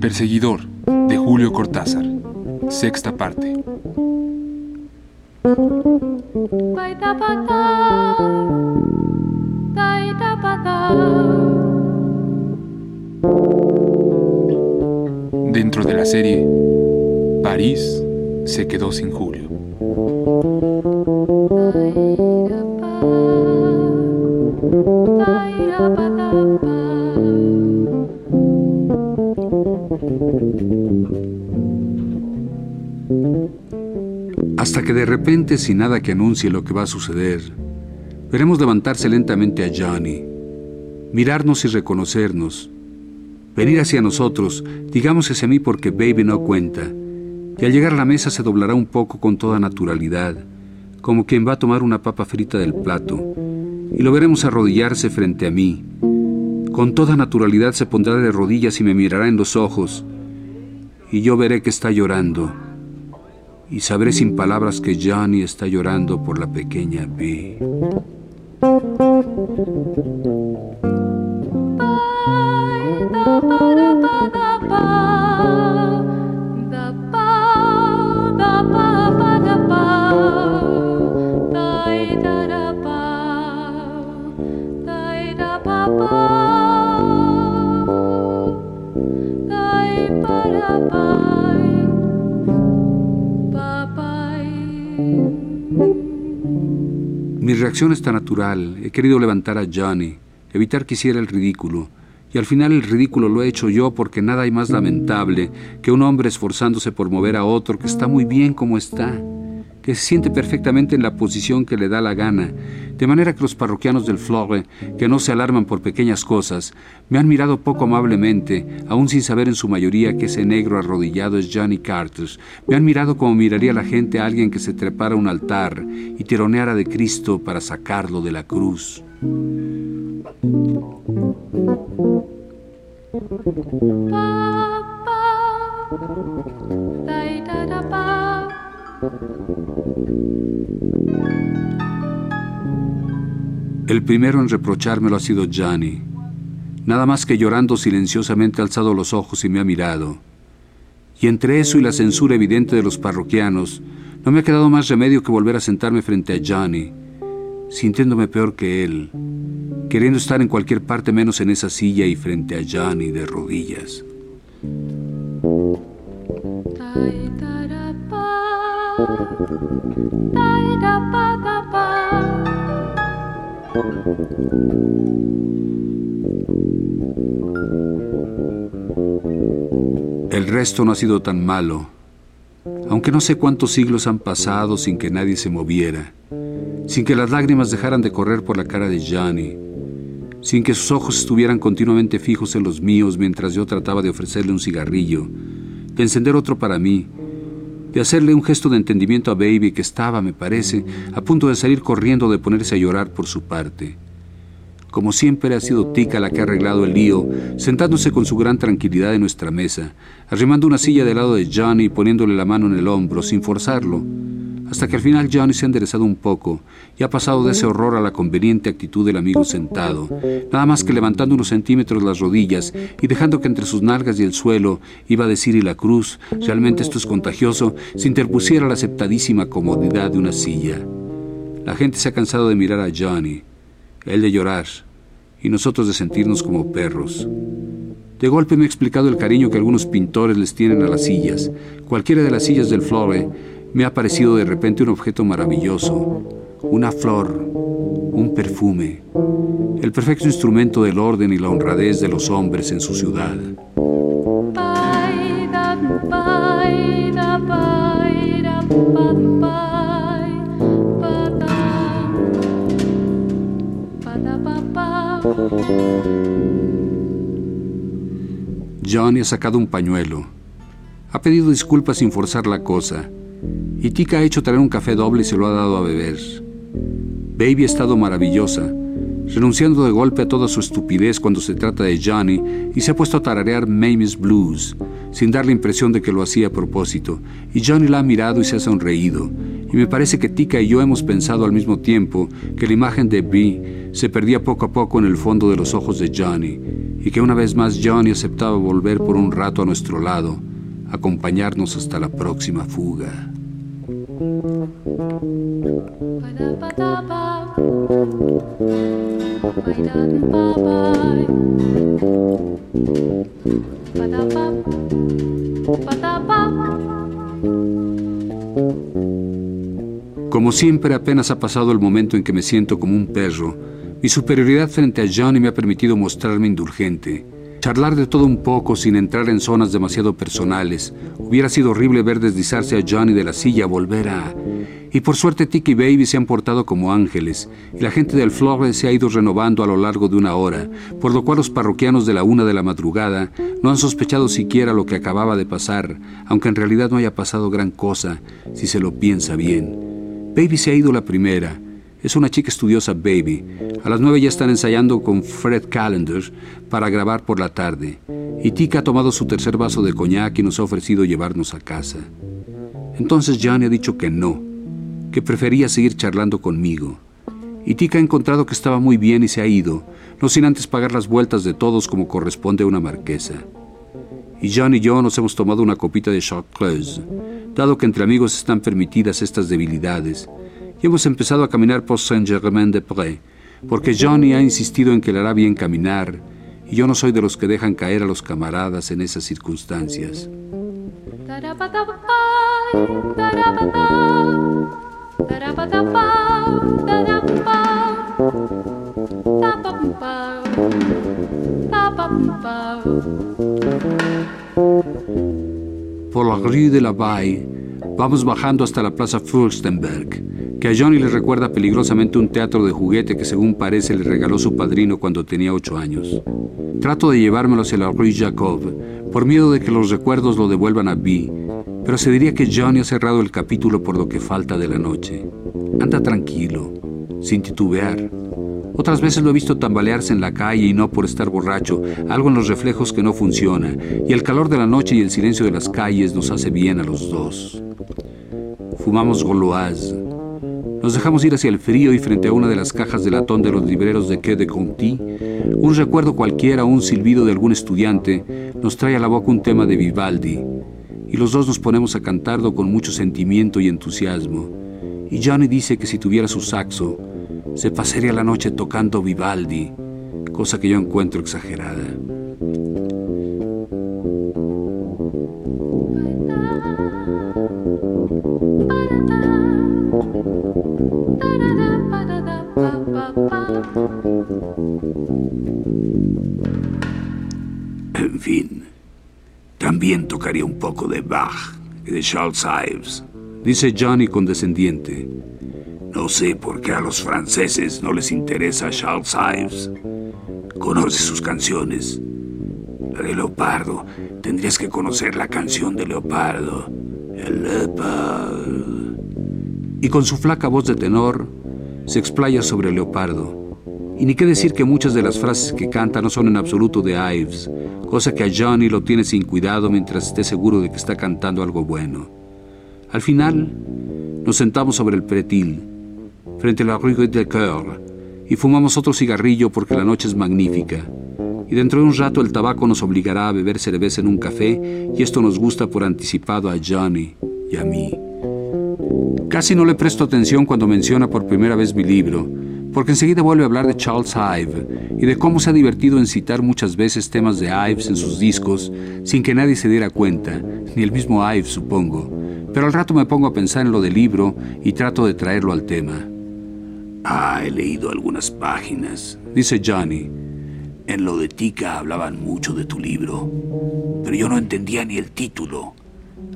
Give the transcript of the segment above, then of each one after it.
Perseguidor de Julio Cortázar. Sexta parte. Dentro de la serie, París se quedó sin Julio. Sin nada que anuncie lo que va a suceder, veremos levantarse lentamente a Johnny, mirarnos y reconocernos, venir hacia nosotros, digamos hacia mí porque Baby no cuenta, y al llegar a la mesa se doblará un poco con toda naturalidad, como quien va a tomar una papa frita del plato, y lo veremos arrodillarse frente a mí. Con toda naturalidad se pondrá de rodillas y me mirará en los ojos, y yo veré que está llorando, y sabré sin palabras que Johnny está llorando por la pequeña B. reacción está natural. He querido levantar a Johnny, evitar que hiciera el ridículo. Y al final el ridículo lo he hecho yo porque nada hay más lamentable que un hombre esforzándose por mover a otro que está muy bien como está, que se siente perfectamente en la posición que le da la gana, de manera que los parroquianos del Flore, que no se alarman por pequeñas cosas, me han mirado poco amablemente, aún sin saber en su mayoría que ese negro arrodillado es Johnny Carter. Me han mirado como miraría la gente a alguien que se trepara a un altar y tironeara de Cristo para sacarlo de la cruz. El primero en reprochármelo ha sido Johnny. Nada más que llorando silenciosamente ha alzado los ojos y me ha mirado. Y entre eso y la censura evidente de los parroquianos, no me ha quedado más remedio que volver a sentarme frente a Johnny, sintiéndome peor que él, queriendo estar en cualquier parte menos en esa silla y frente a Johnny de rodillas. El resto no ha sido tan malo, aunque no sé cuántos siglos han pasado sin que nadie se moviera, sin que las lágrimas dejaran de correr por la cara de Johnny, sin que sus ojos estuvieran continuamente fijos en los míos mientras yo trataba de ofrecerle un cigarrillo, de encender otro para mí, de hacerle un gesto de entendimiento a Baby que estaba, me parece, a punto de salir corriendo de ponerse a llorar por su parte. Como siempre ha sido Tika la que ha arreglado el lío, sentándose con su gran tranquilidad en nuestra mesa, arrimando una silla del lado de Johnny y poniéndole la mano en el hombro, sin forzarlo, hasta que al final Johnny se ha enderezado un poco y ha pasado de ese horror a la conveniente actitud del amigo sentado, nada más que levantando unos centímetros las rodillas y dejando que entre sus nalgas y el suelo, iba a decir y la cruz, realmente esto es contagioso, se interpusiera la aceptadísima comodidad de una silla. La gente se ha cansado de mirar a Johnny, él de llorar y nosotros de sentirnos como perros. De golpe me ha explicado el cariño que algunos pintores les tienen a las sillas. Cualquiera de las sillas del Flore me ha parecido de repente un objeto maravilloso, una flor, un perfume, el perfecto instrumento del orden y la honradez de los hombres en su ciudad. Johnny ha sacado un pañuelo. Ha pedido disculpas sin forzar la cosa. Y Tika ha hecho traer un café doble y se lo ha dado a beber. Baby ha estado maravillosa, renunciando de golpe a toda su estupidez cuando se trata de Johnny y se ha puesto a tararear Mamie's Blues, sin dar la impresión de que lo hacía a propósito. Y Johnny la ha mirado y se ha sonreído. Y me parece que Tika y yo hemos pensado al mismo tiempo que la imagen de Bee se perdía poco a poco en el fondo de los ojos de Johnny y que una vez más Johnny aceptaba volver por un rato a nuestro lado, acompañarnos hasta la próxima fuga. Como siempre, apenas ha pasado el momento en que me siento como un perro mi superioridad frente a Johnny me ha permitido mostrarme indulgente. Charlar de todo un poco sin entrar en zonas demasiado personales. Hubiera sido horrible ver deslizarse a Johnny de la silla, volver a... Y por suerte Tiki y Baby se han portado como ángeles, y la gente del Flores se ha ido renovando a lo largo de una hora, por lo cual los parroquianos de la una de la madrugada no han sospechado siquiera lo que acababa de pasar, aunque en realidad no haya pasado gran cosa, si se lo piensa bien. Baby se ha ido la primera, es una chica estudiosa, baby. A las nueve ya están ensayando con Fred Callender para grabar por la tarde. Y Tika ha tomado su tercer vaso de coñac y nos ha ofrecido llevarnos a casa. Entonces Johnny ha dicho que no, que prefería seguir charlando conmigo. Y Tika ha encontrado que estaba muy bien y se ha ido, no sin antes pagar las vueltas de todos como corresponde a una marquesa. Y John y yo nos hemos tomado una copita de Chartreuse, dado que entre amigos están permitidas estas debilidades y hemos empezado a caminar por Saint-Germain-des-Prés, porque Johnny ha insistido en que le hará bien caminar, y yo no soy de los que dejan caer a los camaradas en esas circunstancias. Por la rue de la Baye, vamos bajando hasta la plaza Fürstenberg que a Johnny le recuerda peligrosamente un teatro de juguete que según parece le regaló su padrino cuando tenía ocho años. Trato de llevármelo hacia la Rue Jacob, por miedo de que los recuerdos lo devuelvan a Bee, pero se diría que Johnny ha cerrado el capítulo por lo que falta de la noche. Anda tranquilo, sin titubear. Otras veces lo he visto tambalearse en la calle y no por estar borracho, algo en los reflejos que no funciona, y el calor de la noche y el silencio de las calles nos hace bien a los dos. Fumamos Goloise nos dejamos ir hacia el frío y frente a una de las cajas de latón de los libreros de Quai de Conti, un recuerdo cualquiera un silbido de algún estudiante nos trae a la boca un tema de Vivaldi, y los dos nos ponemos a cantarlo con mucho sentimiento y entusiasmo. Y Johnny dice que si tuviera su saxo, se pasaría la noche tocando Vivaldi, cosa que yo encuentro exagerada. También tocaría un poco de Bach y de Charles Ives, dice Johnny condescendiente. No sé por qué a los franceses no les interesa Charles Ives. Conoce sus canciones. La de Leopardo. Tendrías que conocer la canción de Leopardo. El Leopardo. Y con su flaca voz de tenor, se explaya sobre Leopardo. Y ni qué decir que muchas de las frases que canta no son en absoluto de Ives, cosa que a Johnny lo tiene sin cuidado mientras esté seguro de que está cantando algo bueno. Al final, nos sentamos sobre el pretil, frente a la Rue de Coeur, y fumamos otro cigarrillo porque la noche es magnífica. Y dentro de un rato el tabaco nos obligará a beber cerveza en un café, y esto nos gusta por anticipado a Johnny y a mí. Casi no le presto atención cuando menciona por primera vez mi libro, porque enseguida vuelve a hablar de Charles Ives y de cómo se ha divertido en citar muchas veces temas de Ives en sus discos sin que nadie se diera cuenta, ni el mismo Ives supongo. Pero al rato me pongo a pensar en lo del libro y trato de traerlo al tema. Ah, he leído algunas páginas, dice Johnny. En lo de Tika hablaban mucho de tu libro, pero yo no entendía ni el título.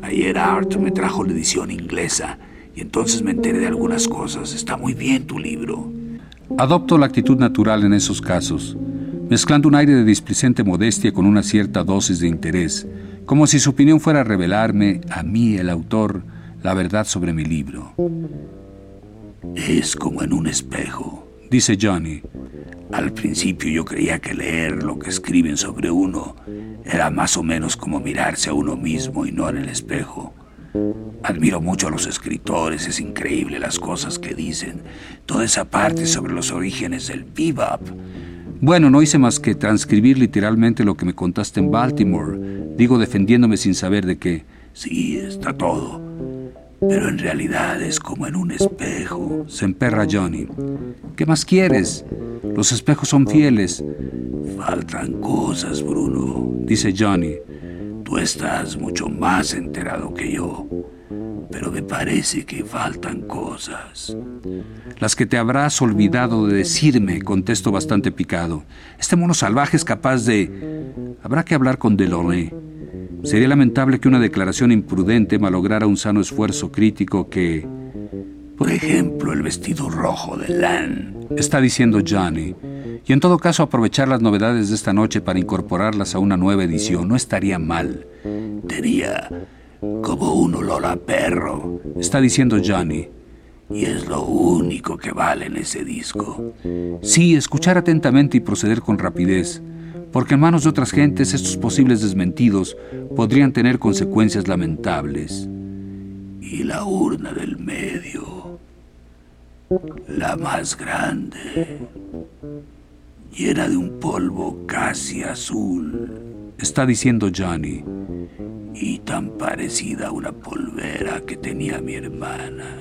Ayer Art me trajo la edición inglesa y entonces me enteré de algunas cosas. Está muy bien tu libro. Adopto la actitud natural en esos casos. mezclando un aire de displicente modestia con una cierta dosis de interés, como si su opinión fuera a revelarme, a mí, el autor, la verdad sobre mi libro. Es como en un espejo, dice Johnny. Al principio yo creía que leer lo que escriben sobre uno era más o menos como mirarse a uno mismo y no en el espejo. Admiro mucho a los escritores, es increíble las cosas que dicen. Toda esa parte sobre los orígenes del bebop. Bueno, no hice más que transcribir literalmente lo que me contaste en Baltimore. Digo defendiéndome sin saber de qué. Sí, está todo. Pero en realidad es como en un espejo. Se emperra Johnny. ¿Qué más quieres? Los espejos son fieles. Faltan cosas, Bruno, dice Johnny. Tú estás mucho más enterado que yo, pero me parece que faltan cosas. Las que te habrás olvidado de decirme, contesto bastante picado. Este mono salvaje es capaz de... Habrá que hablar con Delaunay. Sería lamentable que una declaración imprudente malograra un sano esfuerzo crítico que... Por ejemplo, el vestido rojo de Lan. Está diciendo Johnny. Y en todo caso aprovechar las novedades de esta noche para incorporarlas a una nueva edición no estaría mal. Sería como un olor a perro. Está diciendo Johnny. Y es lo único que vale en ese disco. Sí, escuchar atentamente y proceder con rapidez porque en manos de otras gentes estos posibles desmentidos podrían tener consecuencias lamentables. Y la urna del medio, la más grande, llena de un polvo casi azul, está diciendo Johnny, y tan parecida a una polvera que tenía mi hermana.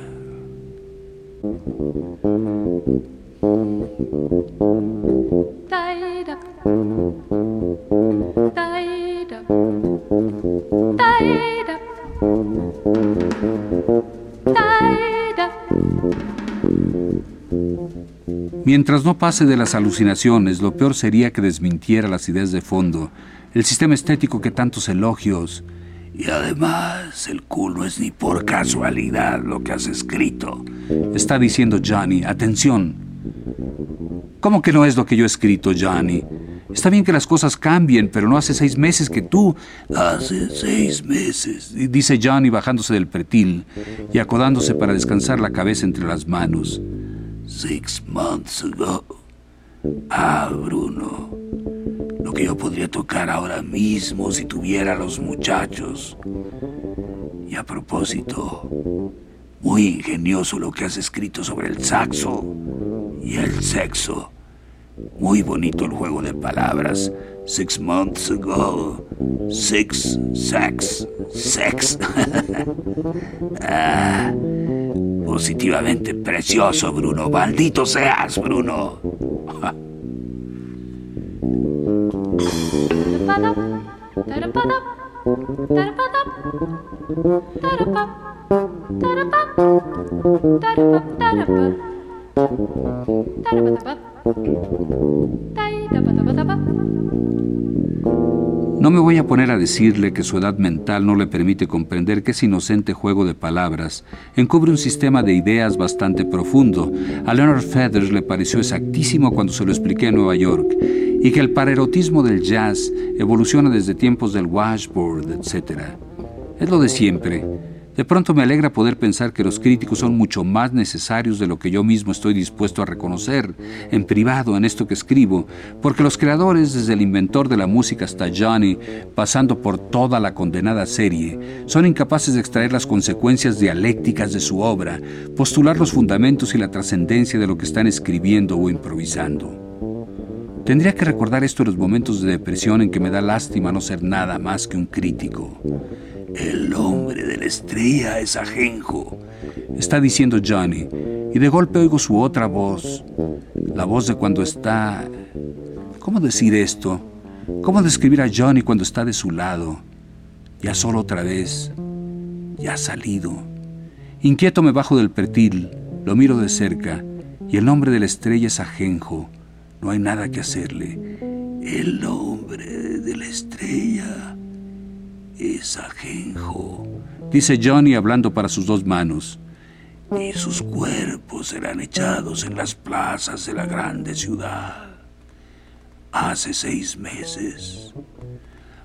Mientras no pase de las alucinaciones, lo peor sería que desmintiera las ideas de fondo, el sistema estético que tantos elogios. Y además, el culo es ni por casualidad lo que has escrito. Está diciendo Johnny, atención. ¿Cómo que no es lo que yo he escrito, Johnny? Está bien que las cosas cambien, pero no hace seis meses que tú... Hace seis meses, dice Johnny bajándose del pretil y acodándose para descansar la cabeza entre las manos. Six months ago. Ah, Bruno. Lo que yo podría tocar ahora mismo si tuviera los muchachos. Y a propósito, muy ingenioso lo que has escrito sobre el saxo y el sexo. Muy bonito el juego de palabras. Six months ago. Six, sex, sex. ah, positivamente precioso, Bruno. Maldito seas, Bruno. No me voy a poner a decirle que su edad mental no le permite comprender que ese inocente juego de palabras encubre un sistema de ideas bastante profundo. A Leonard Feathers le pareció exactísimo cuando se lo expliqué en Nueva York, y que el parerotismo del jazz evoluciona desde tiempos del washboard, etc. Es lo de siempre de pronto me alegra poder pensar que los críticos son mucho más necesarios de lo que yo mismo estoy dispuesto a reconocer en privado en esto que escribo, porque los creadores, desde el inventor de la música hasta Johnny, pasando por toda la condenada serie, son incapaces de extraer las consecuencias dialécticas de su obra, postular los fundamentos y la trascendencia de lo que están escribiendo o improvisando. Tendría que recordar esto en los momentos de depresión en que me da lástima no ser nada más que un crítico. El hombre de la estrella es ajenjo, está diciendo Johnny, y de golpe oigo su otra voz, la voz de cuando está... ¿Cómo decir esto? ¿Cómo describir a Johnny cuando está de su lado? Ya solo otra vez, ya ha salido. Inquieto me bajo del pretil, lo miro de cerca, y el nombre de la estrella es ajenjo. No hay nada que hacerle. El nombre de la estrella es ajenjo, dice Johnny hablando para sus dos manos. Y sus cuerpos serán echados en las plazas de la grande ciudad. hace seis meses.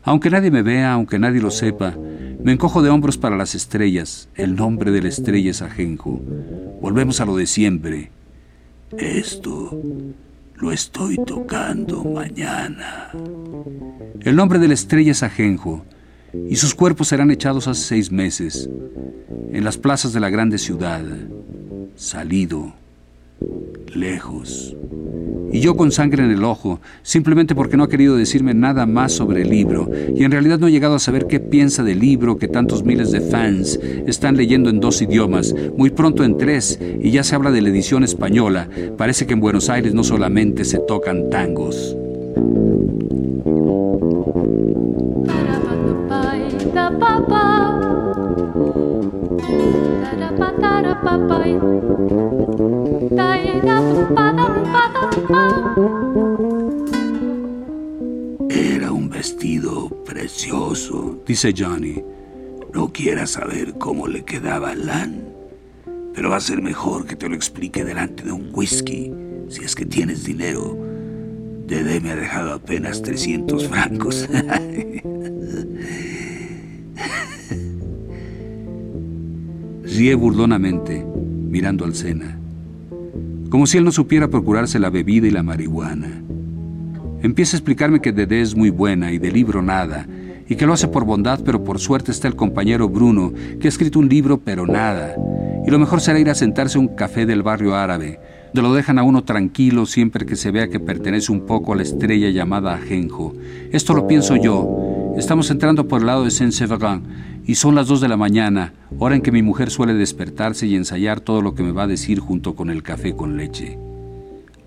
Aunque nadie me vea, aunque nadie lo sepa, me encojo de hombros para las estrellas. El nombre de la estrella es ajenjo. Volvemos a lo de siempre. Esto lo estoy tocando mañana. El nombre de la estrella es ajenjo y sus cuerpos serán echados hace seis meses en las plazas de la grande ciudad, salido, lejos. Y yo con sangre en el ojo, simplemente porque no ha querido decirme nada más sobre el libro, y en realidad no he llegado a saber qué piensa del libro que tantos miles de fans están leyendo en dos idiomas, muy pronto en tres, y ya se habla de la edición española. Parece que en Buenos Aires no solamente se tocan tangos. Era un vestido precioso, dice Johnny. No quieras saber cómo le quedaba a Lan, pero va a ser mejor que te lo explique delante de un whisky, si es que tienes dinero. Dede me ha dejado apenas 300 francos. Ríe burlonamente, mirando al Sena, como si él no supiera procurarse la bebida y la marihuana. Empieza a explicarme que Dede es muy buena y de libro nada, y que lo hace por bondad, pero por suerte está el compañero Bruno, que ha escrito un libro, pero nada. Y lo mejor será ir a sentarse a un café del barrio árabe, de lo dejan a uno tranquilo siempre que se vea que pertenece un poco a la estrella llamada Ajenjo. Esto lo pienso yo. Estamos entrando por el lado de Saint-Séverin y son las dos de la mañana, hora en que mi mujer suele despertarse y ensayar todo lo que me va a decir junto con el café con leche.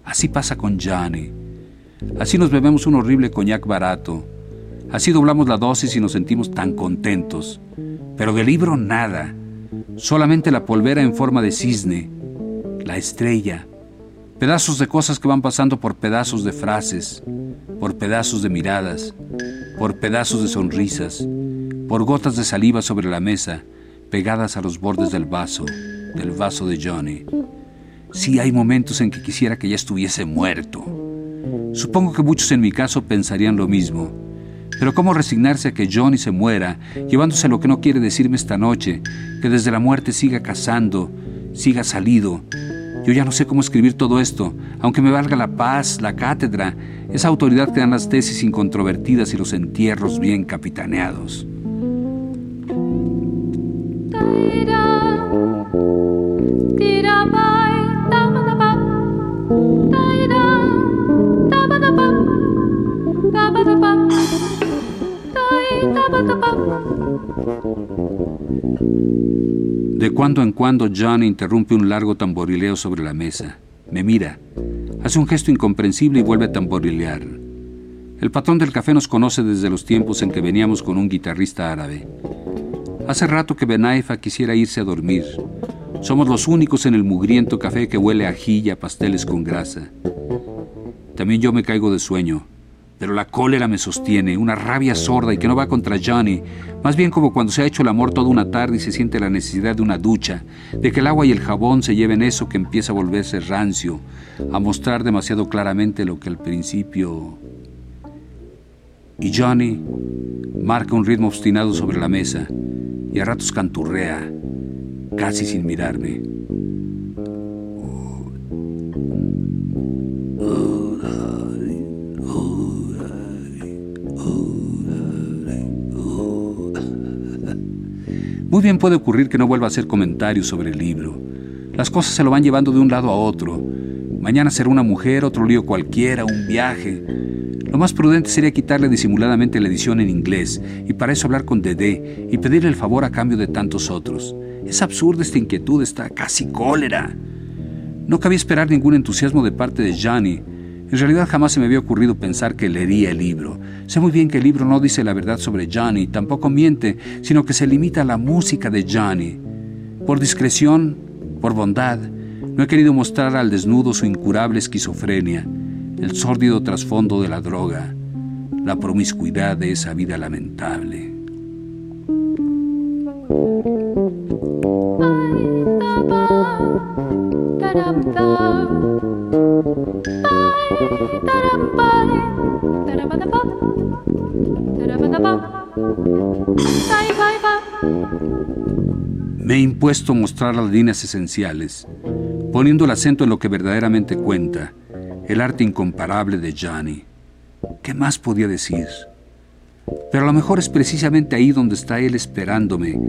Así pasa con Johnny. Así nos bebemos un horrible coñac barato. Así doblamos la dosis y nos sentimos tan contentos. Pero del libro nada. Solamente la polvera en forma de cisne. La estrella. Pedazos de cosas que van pasando por pedazos de frases, por pedazos de miradas, por pedazos de sonrisas, por gotas de saliva sobre la mesa, pegadas a los bordes del vaso, del vaso de Johnny. Sí hay momentos en que quisiera que ya estuviese muerto. Supongo que muchos en mi caso pensarían lo mismo. Pero ¿cómo resignarse a que Johnny se muera, llevándose lo que no quiere decirme esta noche, que desde la muerte siga cazando, siga salido? Yo ya no sé cómo escribir todo esto, aunque me valga la paz, la cátedra, esa autoridad que dan las tesis incontrovertidas y los entierros bien capitaneados. De cuando en cuando John interrumpe un largo tamborileo sobre la mesa. Me mira, hace un gesto incomprensible y vuelve a tamborilear. El patrón del café nos conoce desde los tiempos en que veníamos con un guitarrista árabe. Hace rato que Benaifa quisiera irse a dormir. Somos los únicos en el mugriento café que huele a y a pasteles con grasa. También yo me caigo de sueño, pero la cólera me sostiene, una rabia sorda y que no va contra Johnny, más bien como cuando se ha hecho el amor toda una tarde y se siente la necesidad de una ducha, de que el agua y el jabón se lleven eso que empieza a volverse rancio, a mostrar demasiado claramente lo que al principio... Y Johnny marca un ritmo obstinado sobre la mesa y a ratos canturrea, casi sin mirarme. Muy bien puede ocurrir que no vuelva a hacer comentarios sobre el libro. Las cosas se lo van llevando de un lado a otro. Mañana será una mujer, otro lío cualquiera, un viaje. Lo más prudente sería quitarle disimuladamente la edición en inglés y para eso hablar con Dede y pedirle el favor a cambio de tantos otros. Es absurda esta inquietud, está casi cólera. No cabía esperar ningún entusiasmo de parte de Johnny. En realidad jamás se me había ocurrido pensar que leería el libro. Sé muy bien que el libro no dice la verdad sobre Johnny, tampoco miente, sino que se limita a la música de Johnny. Por discreción, por bondad, no he querido mostrar al desnudo su incurable esquizofrenia, el sórdido trasfondo de la droga, la promiscuidad de esa vida lamentable. Me he impuesto mostrar las líneas esenciales, poniendo el acento en lo que verdaderamente cuenta, el arte incomparable de Gianni. ¿Qué más podía decir? Pero a lo mejor es precisamente ahí donde está él esperándome,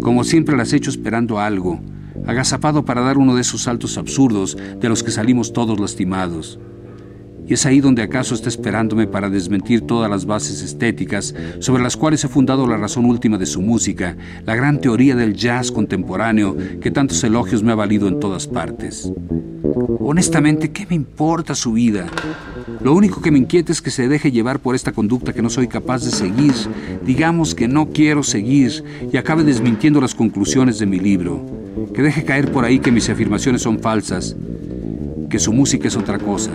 como siempre las hecho esperando algo, agazapado para dar uno de esos saltos absurdos de los que salimos todos lastimados. Y es ahí donde acaso está esperándome para desmentir todas las bases estéticas sobre las cuales he fundado la razón última de su música, la gran teoría del jazz contemporáneo que tantos elogios me ha valido en todas partes. Honestamente, ¿qué me importa su vida? Lo único que me inquieta es que se deje llevar por esta conducta que no soy capaz de seguir, digamos que no quiero seguir y acabe desmintiendo las conclusiones de mi libro, que deje caer por ahí que mis afirmaciones son falsas, que su música es otra cosa.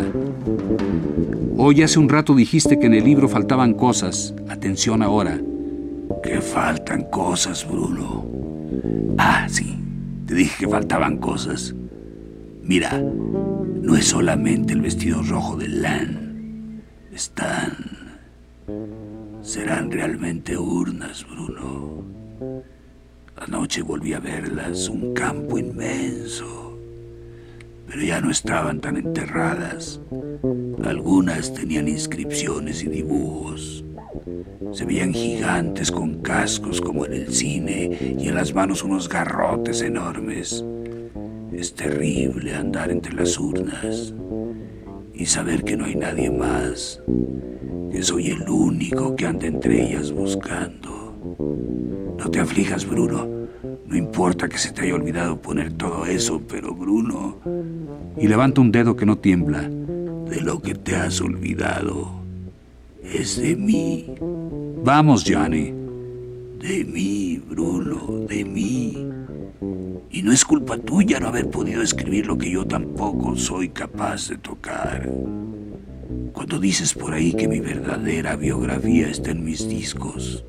Hoy hace un rato dijiste que en el libro faltaban cosas. Atención ahora. Que faltan cosas, Bruno. Ah, sí. Te dije que faltaban cosas. Mira, no es solamente el vestido rojo de Lan. Están... Serán realmente urnas, Bruno. Anoche volví a verlas, un campo inmenso pero ya no estaban tan enterradas. Algunas tenían inscripciones y dibujos. Se veían gigantes con cascos como en el cine y en las manos unos garrotes enormes. Es terrible andar entre las urnas y saber que no hay nadie más, que soy el único que anda entre ellas buscando. No te aflijas, Bruno. No importa que se te haya olvidado poner todo eso, pero Bruno... Y levanta un dedo que no tiembla. De lo que te has olvidado es de mí. Vamos, Johnny. De mí, Bruno, de mí. Y no es culpa tuya no haber podido escribir lo que yo tampoco soy capaz de tocar. Cuando dices por ahí que mi verdadera biografía está en mis discos,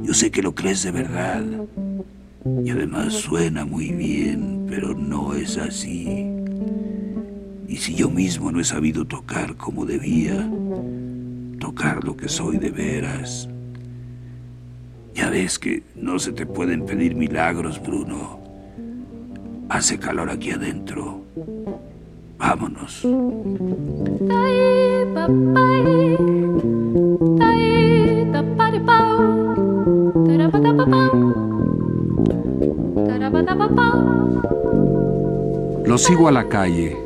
yo sé que lo crees de verdad. Y además suena muy bien, pero no es así. Y si yo mismo no he sabido tocar como debía, tocar lo que soy de veras. Ya ves que no se te pueden pedir milagros, Bruno. Hace calor aquí adentro. Vámonos. Lo sigo a la calle.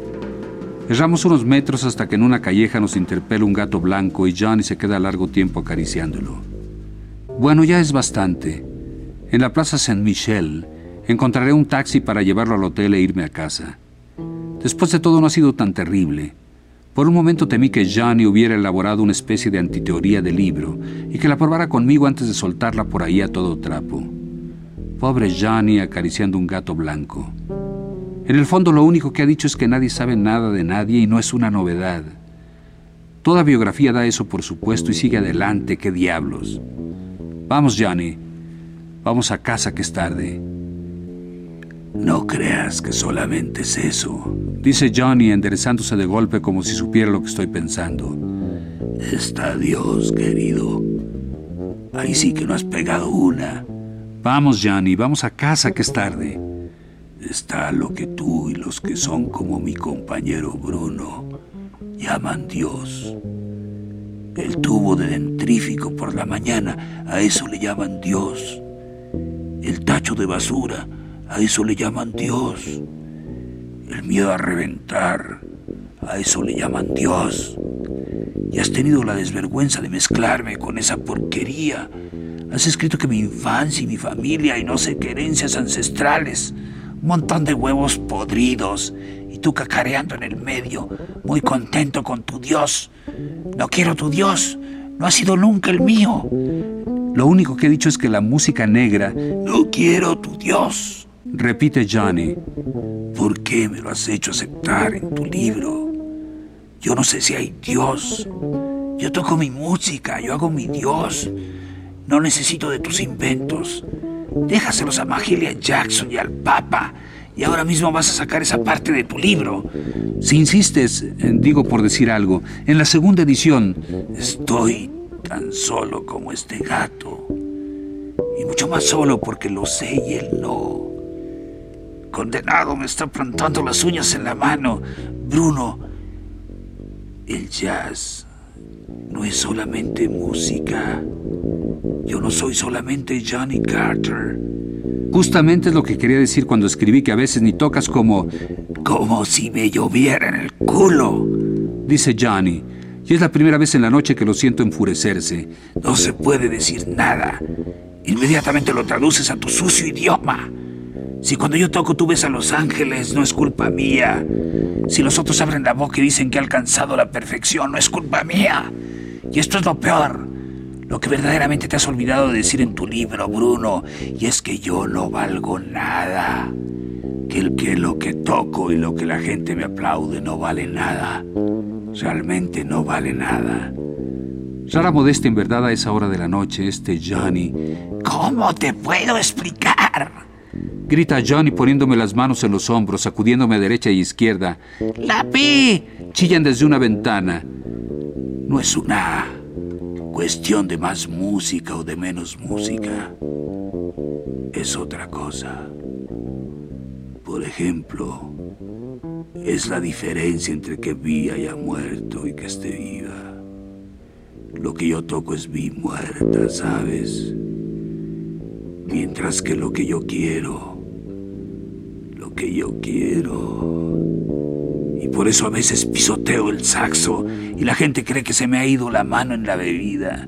Erramos unos metros hasta que en una calleja nos interpela un gato blanco y Johnny se queda largo tiempo acariciándolo. Bueno, ya es bastante. En la Plaza Saint-Michel encontraré un taxi para llevarlo al hotel e irme a casa. Después de todo no ha sido tan terrible. Por un momento temí que Johnny hubiera elaborado una especie de antiteoría del libro y que la probara conmigo antes de soltarla por ahí a todo trapo. Pobre Johnny acariciando un gato blanco. En el fondo lo único que ha dicho es que nadie sabe nada de nadie y no es una novedad. Toda biografía da eso por supuesto y sigue adelante, qué diablos. Vamos, Johnny. Vamos a casa que es tarde. No creas que solamente es eso, dice Johnny enderezándose de golpe como si supiera lo que estoy pensando. Está Dios, querido. Ahí sí que no has pegado una. Vamos, Johnny, vamos a casa que es tarde. Está lo que tú y los que son como mi compañero Bruno llaman Dios. El tubo de dentrífico por la mañana, a eso le llaman Dios. El tacho de basura, a eso le llaman Dios. El miedo a reventar, a eso le llaman Dios. Y has tenido la desvergüenza de mezclarme con esa porquería Has escrito que mi infancia y mi familia y no sé qué herencias ancestrales. Un montón de huevos podridos y tú cacareando en el medio, muy contento con tu Dios. No quiero tu Dios, no ha sido nunca el mío. Lo único que he dicho es que la música negra... No quiero tu Dios. Repite Johnny. ¿Por qué me lo has hecho aceptar en tu libro? Yo no sé si hay Dios. Yo toco mi música, yo hago mi Dios. No necesito de tus inventos. Déjaselos a Mahalia Jackson y al Papa y ahora mismo vas a sacar esa parte de tu libro. Si insistes, eh, digo por decir algo, en la segunda edición... Estoy tan solo como este gato. Y mucho más solo porque lo sé y él no. Condenado me está plantando las uñas en la mano. Bruno, el jazz no es solamente música. Yo no soy solamente Johnny Carter. Justamente es lo que quería decir cuando escribí que a veces ni tocas como... Como si me lloviera en el culo. Dice Johnny. Y es la primera vez en la noche que lo siento enfurecerse. No se puede decir nada. Inmediatamente lo traduces a tu sucio idioma. Si cuando yo toco tú ves a Los Ángeles, no es culpa mía. Si los otros abren la boca y dicen que he alcanzado la perfección, no es culpa mía. Y esto es lo peor. Lo que verdaderamente te has olvidado de decir en tu libro, Bruno, y es que yo no valgo nada. Que el que lo que toco y lo que la gente me aplaude no vale nada. Realmente no vale nada. Rara modesta en verdad a esa hora de la noche, este Johnny. ¿Cómo te puedo explicar? Grita Johnny poniéndome las manos en los hombros, sacudiéndome a derecha y izquierda. ¡La vi! Chillan desde una ventana. No es una cuestión de más música o de menos música. Es otra cosa. Por ejemplo, es la diferencia entre que vi haya muerto y que esté viva. Lo que yo toco es vi muerta, ¿sabes? Mientras que lo que yo quiero, lo que yo quiero. Por eso a veces pisoteo el saxo y la gente cree que se me ha ido la mano en la bebida.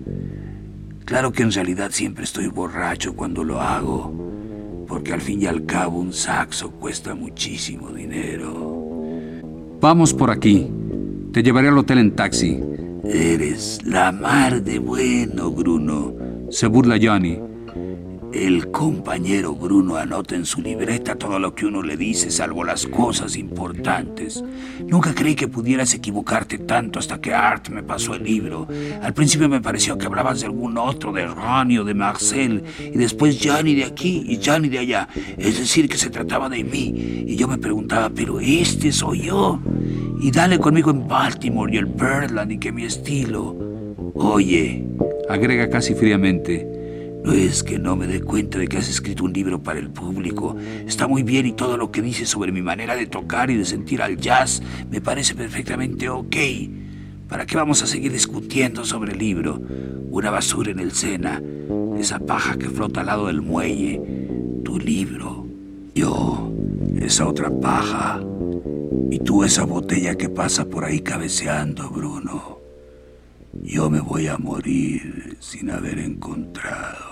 Claro que en realidad siempre estoy borracho cuando lo hago, porque al fin y al cabo un saxo cuesta muchísimo dinero. Vamos por aquí. Te llevaré al hotel en taxi. Eres la mar de bueno, Bruno. Se burla Johnny. El compañero Bruno anota en su libreta todo lo que uno le dice, salvo las cosas importantes. Nunca creí que pudieras equivocarte tanto hasta que Art me pasó el libro. Al principio me pareció que hablabas de algún otro, de Ronnie o de Marcel, y después Johnny de aquí y Johnny de allá. Es decir, que se trataba de mí. Y yo me preguntaba, ¿pero este soy yo? Y dale conmigo en Baltimore y el Birdland y que mi estilo. Oye, agrega casi fríamente, no es que no me dé cuenta de que has escrito un libro para el público. Está muy bien y todo lo que dices sobre mi manera de tocar y de sentir al jazz me parece perfectamente ok. ¿Para qué vamos a seguir discutiendo sobre el libro? Una basura en el Sena, esa paja que flota al lado del muelle, tu libro, yo, esa otra paja, y tú esa botella que pasa por ahí cabeceando, Bruno. Yo me voy a morir sin haber encontrado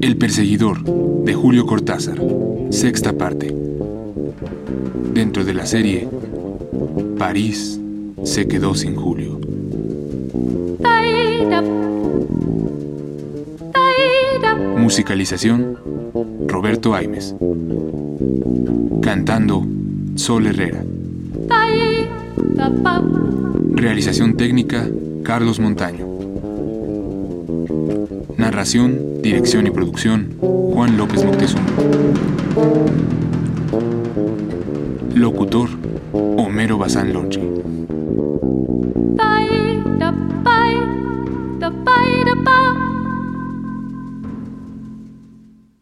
El perseguidor de Julio Cortázar, sexta parte. Dentro de la serie, París se quedó sin Julio. Musicalización, Roberto Aimes. Cantando, Sol Herrera. Realización técnica, Carlos Montaño. Dirección y producción, Juan López Moctezuma. Locutor, Homero Bazán Lonche.